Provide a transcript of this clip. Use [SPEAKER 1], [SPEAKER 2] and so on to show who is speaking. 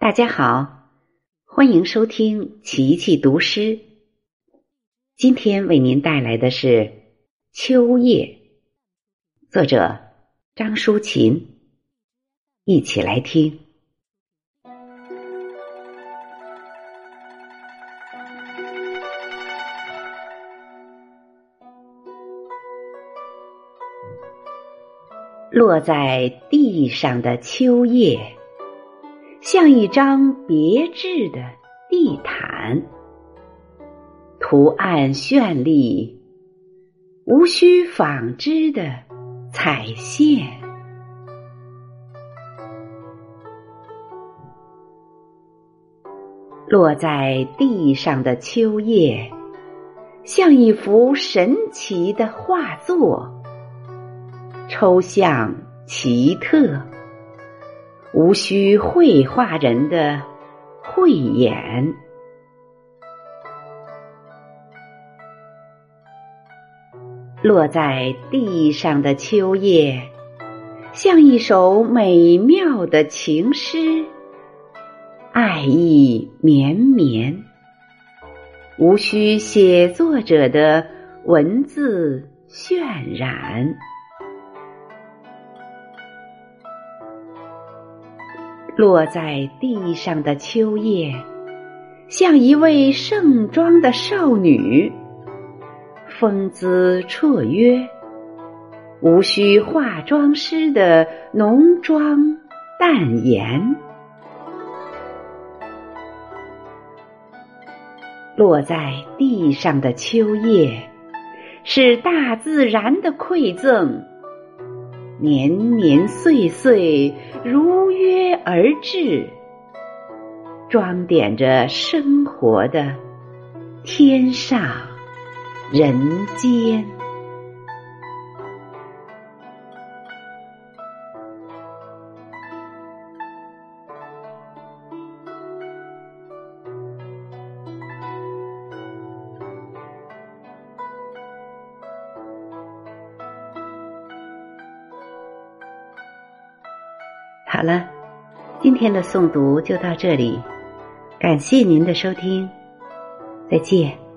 [SPEAKER 1] 大家好，欢迎收听琪琪读诗。今天为您带来的是《秋夜》，作者张淑琴。一起来听。落在地上的秋叶。像一张别致的地毯，图案绚丽，无需纺织的彩线，落在地上的秋叶，像一幅神奇的画作，抽象奇特。无需绘画人的慧眼，落在地上的秋叶，像一首美妙的情诗，爱意绵绵。无需写作者的文字渲染。落在地上的秋叶，像一位盛装的少女，风姿绰约，无需化妆师的浓妆淡颜。落在地上的秋叶，是大自然的馈赠。年年岁岁如约而至，装点着生活的天上人间。好了，今天的诵读就到这里，感谢您的收听，再见。